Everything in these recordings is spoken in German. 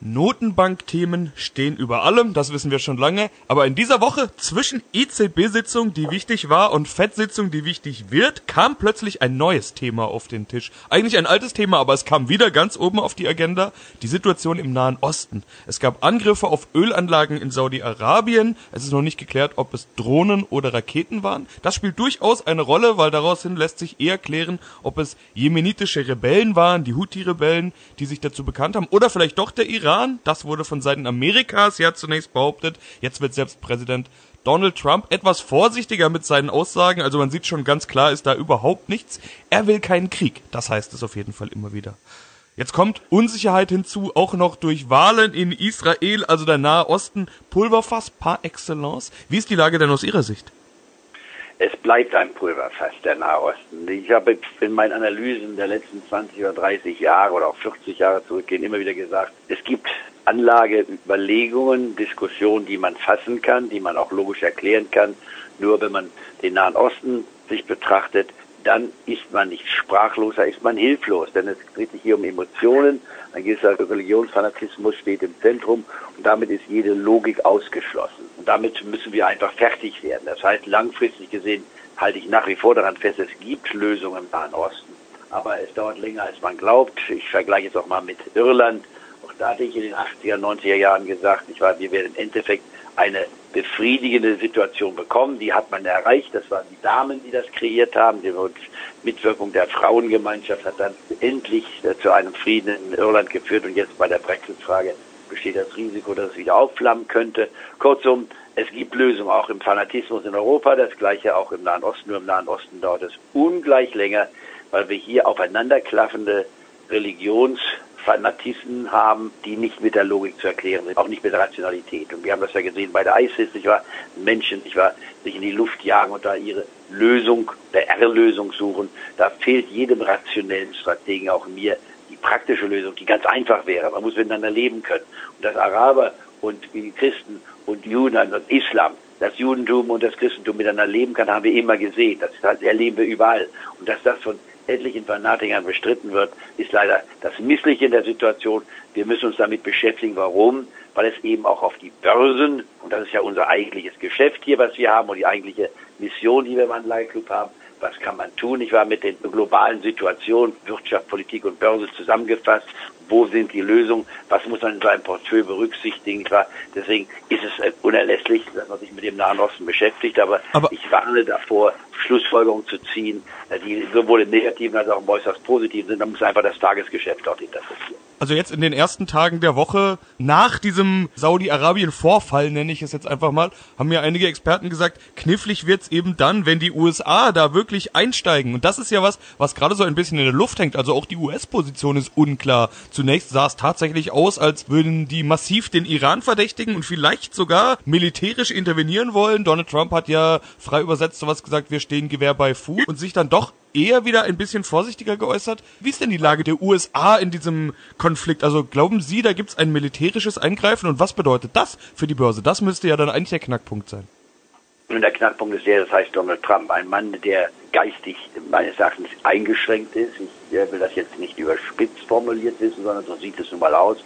Notenbankthemen stehen über allem, das wissen wir schon lange. Aber in dieser Woche zwischen EZB-Sitzung, die wichtig war, und FED-Sitzung, die wichtig wird, kam plötzlich ein neues Thema auf den Tisch. Eigentlich ein altes Thema, aber es kam wieder ganz oben auf die Agenda. Die Situation im Nahen Osten. Es gab Angriffe auf Ölanlagen in Saudi-Arabien. Es ist noch nicht geklärt, ob es Drohnen oder Raketen waren. Das spielt durchaus eine Rolle, weil daraus hin lässt sich eher klären, ob es jemenitische Rebellen waren, die Houthi-Rebellen, die sich dazu bekannt haben, oder vielleicht doch der Iran Iran. Das wurde von Seiten Amerikas ja zunächst behauptet. Jetzt wird selbst Präsident Donald Trump etwas vorsichtiger mit seinen Aussagen. Also man sieht schon ganz klar, ist da überhaupt nichts. Er will keinen Krieg. Das heißt es auf jeden Fall immer wieder. Jetzt kommt Unsicherheit hinzu, auch noch durch Wahlen in Israel, also der Nahe Osten, Pulverfass par excellence. Wie ist die Lage denn aus Ihrer Sicht? Es bleibt ein Pulverfass, der Nahe Osten. Ich habe in meinen Analysen der letzten 20 oder 30 Jahre oder auch 40 Jahre zurückgehen immer wieder gesagt, es gibt Anlageüberlegungen, Diskussionen, die man fassen kann, die man auch logisch erklären kann. Nur wenn man den Nahen Osten sich betrachtet, dann ist man nicht sprachlos, da ist man hilflos, denn es dreht sich hier um Emotionen. Ein gewisser Religionsfanatismus steht im Zentrum und damit ist jede Logik ausgeschlossen. Und damit müssen wir einfach fertig werden. Das heißt, langfristig gesehen halte ich nach wie vor daran fest, es gibt Lösungen im Nahen Osten. Aber es dauert länger, als man glaubt. Ich vergleiche es auch mal mit Irland. Da hatte ich in den 80er, 90er Jahren gesagt, ich war, wir werden im Endeffekt eine befriedigende Situation bekommen. Die hat man erreicht. Das waren die Damen, die das kreiert haben. Die Mitwirkung der Frauengemeinschaft hat dann endlich zu einem Frieden in Irland geführt. Und jetzt bei der Brexit-Frage besteht das Risiko, dass es wieder aufflammen könnte. Kurzum, es gibt Lösungen auch im Fanatismus in Europa, das gleiche auch im Nahen Osten. Nur im Nahen Osten dauert es ungleich länger, weil wir hier aufeinanderklaffende Religions- Fanatisten haben, die nicht mit der Logik zu erklären sind, auch nicht mit der Rationalität. Und wir haben das ja gesehen bei der ISIS, ich war Menschen, ich war sich in die Luft jagen und da ihre Lösung, der R-Lösung suchen. Da fehlt jedem rationellen Strategen, auch mir, die praktische Lösung, die ganz einfach wäre. Man muss miteinander leben können. Und dass Araber und Christen und Juden und Islam das Judentum und das Christentum miteinander leben kann, haben wir immer gesehen. Das erleben wir überall. Und dass das von etlichen Fanatikern bestritten wird, ist leider das Missliche in der Situation. Wir müssen uns damit beschäftigen. Warum? Weil es eben auch auf die Börsen, und das ist ja unser eigentliches Geschäft hier, was wir haben, und die eigentliche Mission, die wir im Anleiheclub haben, was kann man tun? Ich war mit den globalen Situationen, Wirtschaft, Politik und Börse zusammengefasst. Wo sind die Lösungen? Was muss man in seinem Portfolio berücksichtigen? Deswegen ist es unerlässlich, dass man sich mit dem Nahen Osten beschäftigt. Aber, aber ich warne davor, Schlussfolgerungen zu ziehen, die sowohl im Negativen als auch im äußerst Positiven sind. Da muss einfach das Tagesgeschäft dort interessieren. Also jetzt in den ersten Tagen der Woche nach diesem Saudi-Arabien-Vorfall, nenne ich es jetzt einfach mal, haben mir einige Experten gesagt, knifflig wird's eben dann, wenn die USA da wirklich einsteigen. Und das ist ja was, was gerade so ein bisschen in der Luft hängt. Also auch die US-Position ist unklar. Zunächst sah es tatsächlich aus, als würden die massiv den Iran verdächtigen und vielleicht sogar militärisch intervenieren wollen. Donald Trump hat ja frei übersetzt sowas gesagt, wir stehen Gewehr bei Fuß und sich dann doch eher wieder ein bisschen vorsichtiger geäußert. Wie ist denn die Lage der USA in diesem Konflikt? Also glauben Sie, da gibt es ein militärisches Eingreifen und was bedeutet das für die Börse? Das müsste ja dann eigentlich der Knackpunkt sein. Und der Knackpunkt ist der, das heißt Donald Trump, ein Mann, der geistig meines Erachtens eingeschränkt ist. Ich will das jetzt nicht überspitzt formuliert wissen, sondern so sieht es nun mal aus.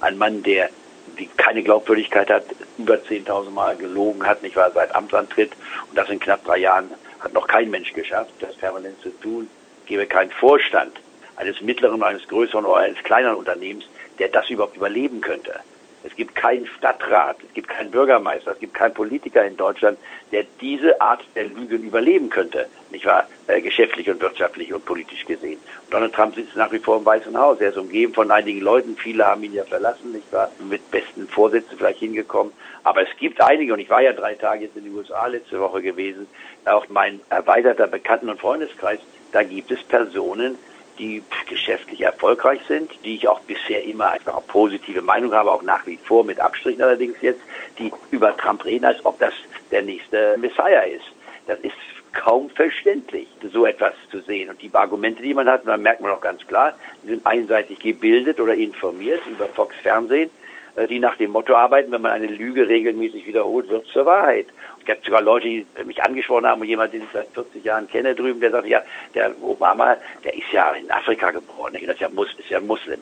Ein Mann, der die keine Glaubwürdigkeit hat, über 10.000 Mal gelogen hat, nicht wahr, seit Amtsantritt und das in knapp drei Jahren hat noch kein Mensch geschafft, das permanent zu tun. Gäbe keinen Vorstand eines mittleren, eines größeren oder eines kleineren Unternehmens, der das überhaupt überleben könnte. Es gibt keinen Stadtrat, es gibt keinen Bürgermeister, es gibt keinen Politiker in Deutschland, der diese Art der Lügen überleben könnte, nicht wahr? Äh, geschäftlich und wirtschaftlich und politisch gesehen. Donald Trump sitzt nach wie vor im Weißen Haus. Er ist umgeben von einigen Leuten, viele haben ihn ja verlassen, nicht wahr? Mit besten Vorsätzen vielleicht hingekommen. Aber es gibt einige, und ich war ja drei Tage jetzt in den USA letzte Woche gewesen, auch mein erweiterter Bekannten- und Freundeskreis, da gibt es Personen, die geschäftlich erfolgreich sind, die ich auch bisher immer einfach auch positive Meinung habe, auch nach wie vor mit Abstrichen allerdings jetzt, die über Trump reden, als ob das der nächste Messiah ist. Das ist kaum verständlich, so etwas zu sehen. Und die Argumente, die man hat, dann merkt man auch ganz klar, die sind einseitig gebildet oder informiert über Fox Fernsehen die nach dem Motto arbeiten, wenn man eine Lüge regelmäßig wiederholt, wird zur Wahrheit. Es gibt sogar Leute, die mich angesprochen haben und jemand, den ich seit 40 Jahren kenne drüben, der sagt, ja, der Obama, der ist ja in Afrika geboren, das ist ja, Mus ist ja Muslim.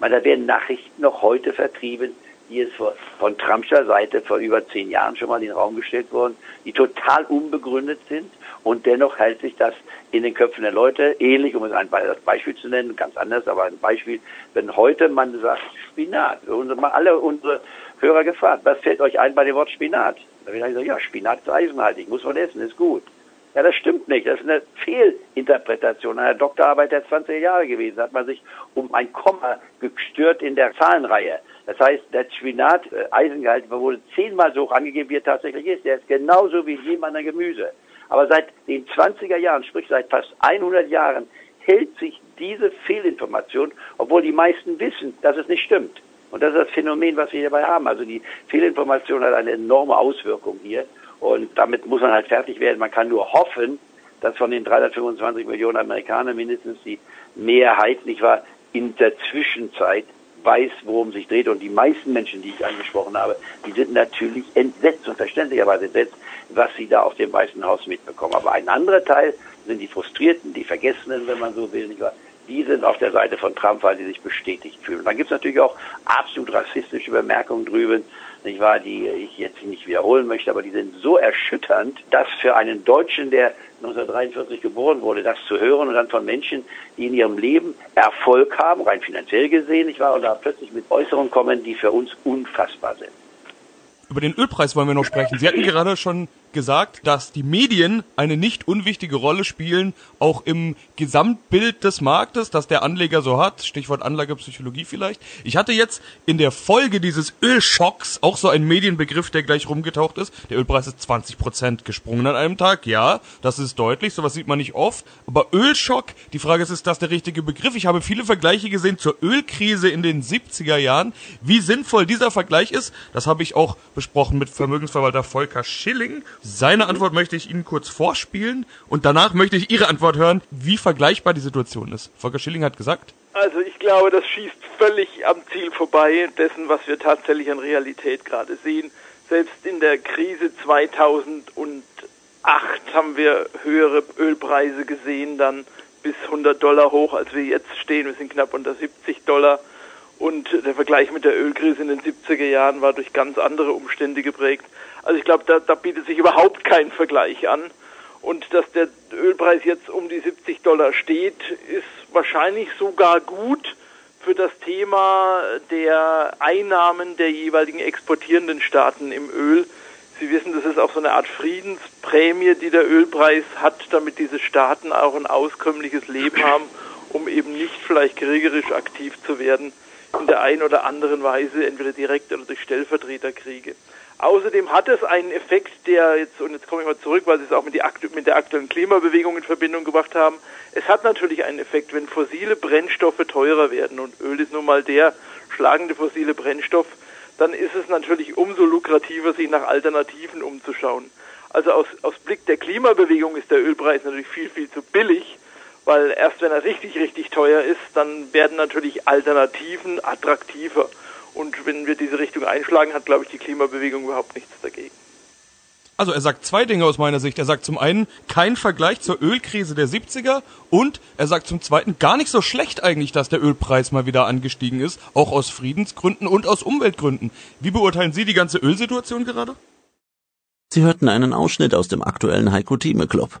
Man, da werden Nachrichten noch heute vertrieben, die es von Trumpscher Seite vor über zehn Jahren schon mal in den Raum gestellt wurden, die total unbegründet sind und dennoch hält sich das in den Köpfen der Leute ähnlich, um es ein Beispiel zu nennen, ganz anders, aber ein Beispiel, wenn heute man sagt Spinat, mal alle unsere Hörer gefragt, was fällt euch ein bei dem Wort Spinat? Da habe gesagt, ja, Spinat ist eisenhaltig, muss man essen, ist gut. Ja, das stimmt nicht. Das ist eine Fehlinterpretation einer Doktorarbeit der 20er Jahre gewesen. Da hat man sich um ein Komma gestört in der Zahlenreihe. Das heißt, der Spinat, äh, Eisengehalt, wurde zehnmal so hoch angegeben, wie er tatsächlich ist. Der ist genauso wie jedem anderen Gemüse. Aber seit den 20er Jahren, sprich seit fast 100 Jahren, hält sich diese Fehlinformation, obwohl die meisten wissen, dass es nicht stimmt. Und das ist das Phänomen, was wir hierbei haben. Also die Fehlinformation hat eine enorme Auswirkung hier. Und damit muss man halt fertig werden. Man kann nur hoffen, dass von den 325 Millionen Amerikanern mindestens die Mehrheit, nicht wahr, in der Zwischenzeit weiß, worum sich dreht. Und die meisten Menschen, die ich angesprochen habe, die sind natürlich entsetzt und verständlicherweise entsetzt, was sie da auf dem Weißen Haus mitbekommen. Aber ein anderer Teil sind die Frustrierten, die Vergessenen, wenn man so will, nicht wahr? Die sind auf der Seite von Trump, weil sie sich bestätigt fühlen. Und dann gibt es natürlich auch absolut rassistische Bemerkungen drüben, nicht wahr, die ich jetzt nicht wiederholen möchte, aber die sind so erschütternd, dass für einen Deutschen, der 1943 geboren wurde, das zu hören und dann von Menschen, die in ihrem Leben Erfolg haben, rein finanziell gesehen, nicht wahr, und da plötzlich mit Äußerungen kommen, die für uns unfassbar sind. Über den Ölpreis wollen wir noch sprechen. Sie hatten gerade schon gesagt, dass die Medien eine nicht unwichtige Rolle spielen, auch im Gesamtbild des Marktes, das der Anleger so hat. Stichwort Anlagepsychologie vielleicht. Ich hatte jetzt in der Folge dieses Ölschocks auch so einen Medienbegriff, der gleich rumgetaucht ist. Der Ölpreis ist 20 Prozent gesprungen an einem Tag. Ja, das ist deutlich. Sowas sieht man nicht oft. Aber Ölschock, die Frage ist, ist das der richtige Begriff? Ich habe viele Vergleiche gesehen zur Ölkrise in den 70er Jahren. Wie sinnvoll dieser Vergleich ist, das habe ich auch besprochen mit Vermögensverwalter Volker Schilling seine Antwort möchte ich Ihnen kurz vorspielen und danach möchte ich Ihre Antwort hören, wie vergleichbar die Situation ist. Volker Schilling hat gesagt. Also ich glaube, das schießt völlig am Ziel vorbei dessen, was wir tatsächlich an Realität gerade sehen. Selbst in der Krise 2008 haben wir höhere Ölpreise gesehen, dann bis 100 Dollar hoch, als wir jetzt stehen. Wir sind knapp unter 70 Dollar. Und der Vergleich mit der Ölkrise in den 70er Jahren war durch ganz andere Umstände geprägt. Also ich glaube, da, da bietet sich überhaupt kein Vergleich an. Und dass der Ölpreis jetzt um die 70 Dollar steht, ist wahrscheinlich sogar gut für das Thema der Einnahmen der jeweiligen exportierenden Staaten im Öl. Sie wissen, das ist auch so eine Art Friedensprämie, die der Ölpreis hat, damit diese Staaten auch ein auskömmliches Leben haben, um eben nicht vielleicht kriegerisch aktiv zu werden in der einen oder anderen Weise, entweder direkt oder durch Stellvertreterkriege. Außerdem hat es einen Effekt, der jetzt, und jetzt komme ich mal zurück, weil Sie es auch mit, die, mit der aktuellen Klimabewegung in Verbindung gebracht haben. Es hat natürlich einen Effekt, wenn fossile Brennstoffe teurer werden und Öl ist nun mal der schlagende fossile Brennstoff, dann ist es natürlich umso lukrativer, sich nach Alternativen umzuschauen. Also aus, aus Blick der Klimabewegung ist der Ölpreis natürlich viel, viel zu billig, weil erst wenn er richtig, richtig teuer ist, dann werden natürlich Alternativen attraktiver. Und wenn wir diese Richtung einschlagen, hat, glaube ich, die Klimabewegung überhaupt nichts dagegen. Also er sagt zwei Dinge aus meiner Sicht. Er sagt zum einen kein Vergleich zur Ölkrise der 70er und er sagt zum zweiten gar nicht so schlecht eigentlich, dass der Ölpreis mal wieder angestiegen ist, auch aus Friedensgründen und aus Umweltgründen. Wie beurteilen Sie die ganze Ölsituation gerade? Sie hörten einen Ausschnitt aus dem aktuellen Heiko Thieme Club.